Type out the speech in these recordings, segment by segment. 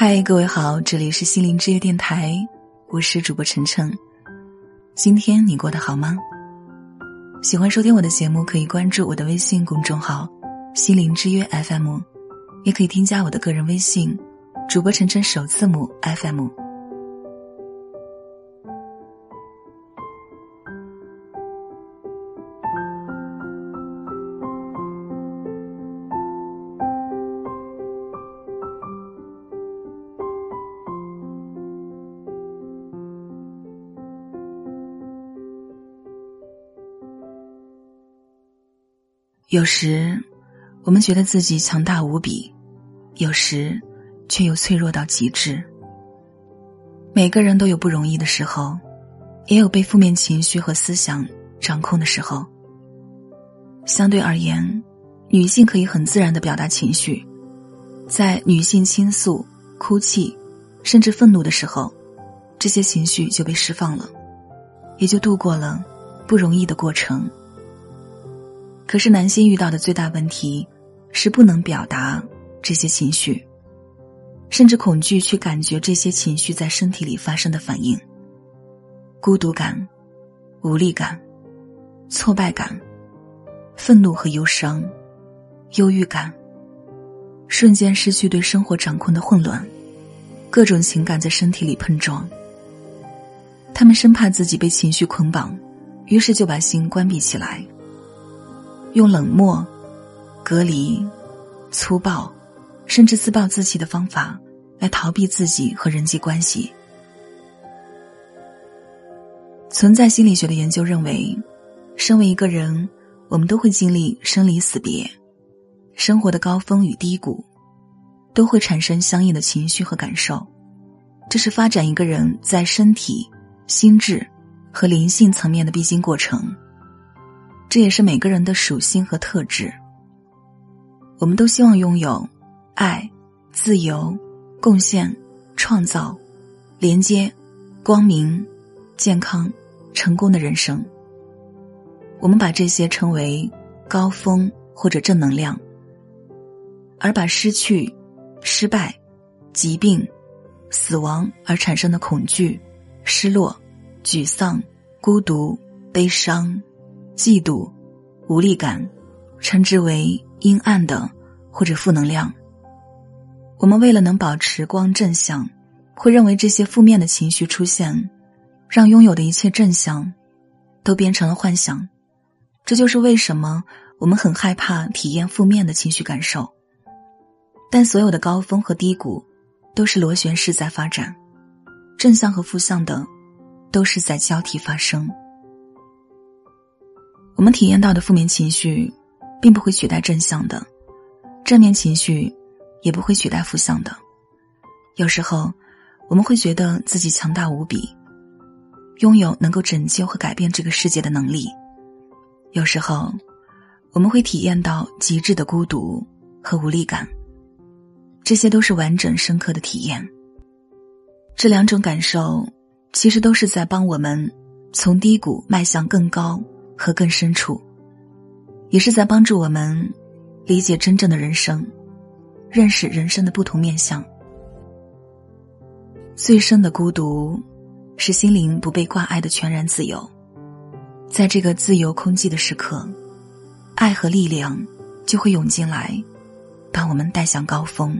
嗨，各位好，这里是心灵之约电台，我是主播晨晨。今天你过得好吗？喜欢收听我的节目，可以关注我的微信公众号“心灵之约 FM”，也可以添加我的个人微信“主播晨晨首字母 FM”。有时，我们觉得自己强大无比；有时，却又脆弱到极致。每个人都有不容易的时候，也有被负面情绪和思想掌控的时候。相对而言，女性可以很自然的表达情绪，在女性倾诉、哭泣，甚至愤怒的时候，这些情绪就被释放了，也就度过了不容易的过程。可是，男性遇到的最大问题是不能表达这些情绪，甚至恐惧去感觉这些情绪在身体里发生的反应。孤独感、无力感、挫败感、愤怒和忧伤、忧郁感，瞬间失去对生活掌控的混乱，各种情感在身体里碰撞。他们生怕自己被情绪捆绑，于是就把心关闭起来。用冷漠、隔离、粗暴，甚至自暴自弃的方法来逃避自己和人际关系。存在心理学的研究认为，身为一个人，我们都会经历生离死别，生活的高峰与低谷，都会产生相应的情绪和感受。这是发展一个人在身体、心智和灵性层面的必经过程。这也是每个人的属性和特质。我们都希望拥有爱、自由、贡献、创造、连接、光明、健康、成功的人生。我们把这些称为高峰或者正能量，而把失去、失败、疾病、死亡而产生的恐惧、失落、沮丧、孤独、悲伤。嫉妒、无力感，称之为阴暗的或者负能量。我们为了能保持光正向，会认为这些负面的情绪出现，让拥有的一切正向都变成了幻想。这就是为什么我们很害怕体验负面的情绪感受。但所有的高峰和低谷都是螺旋式在发展，正向和负向的都是在交替发生。我们体验到的负面情绪，并不会取代正向的；正面情绪也不会取代负向的。有时候，我们会觉得自己强大无比，拥有能够拯救和改变这个世界的能力；有时候，我们会体验到极致的孤独和无力感。这些都是完整深刻的体验。这两种感受，其实都是在帮我们从低谷迈向更高。和更深处，也是在帮助我们理解真正的人生，认识人生的不同面相。最深的孤独，是心灵不被挂碍的全然自由。在这个自由空寂的时刻，爱和力量就会涌进来，把我们带向高峰。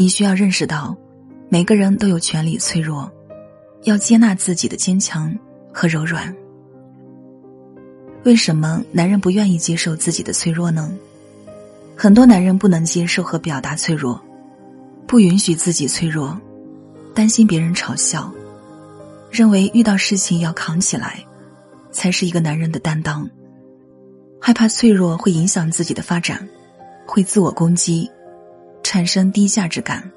你需要认识到，每个人都有权利脆弱，要接纳自己的坚强和柔软。为什么男人不愿意接受自己的脆弱呢？很多男人不能接受和表达脆弱，不允许自己脆弱，担心别人嘲笑，认为遇到事情要扛起来，才是一个男人的担当，害怕脆弱会影响自己的发展，会自我攻击。产生低价值感，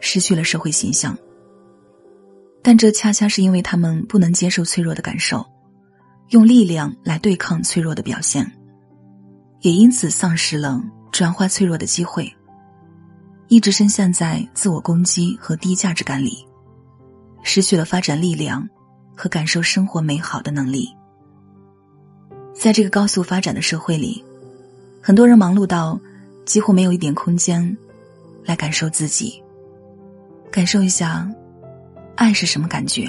失去了社会形象。但这恰恰是因为他们不能接受脆弱的感受，用力量来对抗脆弱的表现，也因此丧失了转化脆弱的机会。一直深陷在自我攻击和低价值感里，失去了发展力量和感受生活美好的能力。在这个高速发展的社会里，很多人忙碌到几乎没有一点空间来感受自己，感受一下爱是什么感觉，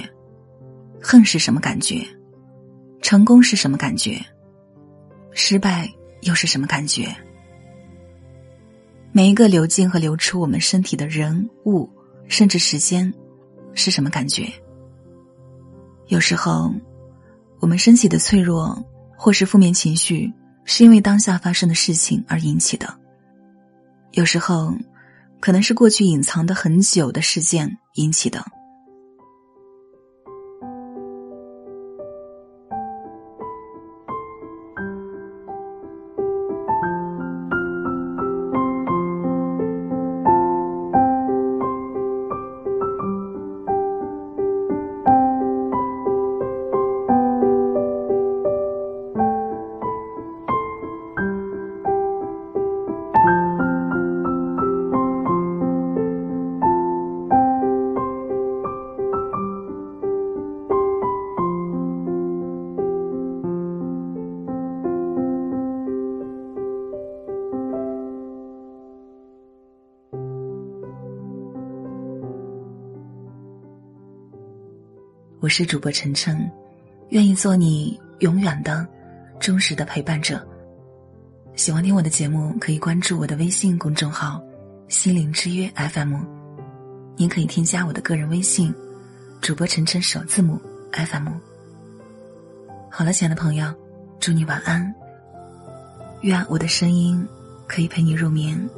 恨是什么感觉，成功是什么感觉，失败又是什么感觉。每一个流进和流出我们身体的人物，甚至时间，是什么感觉？有时候，我们身体的脆弱或是负面情绪，是因为当下发生的事情而引起的；有时候，可能是过去隐藏的很久的事件引起的。我是主播晨晨，愿意做你永远的、忠实的陪伴者。喜欢听我的节目，可以关注我的微信公众号“心灵之约 FM”。您可以添加我的个人微信“主播晨晨”首字母 FM。好了，亲爱的朋友，祝你晚安。愿我的声音可以陪你入眠。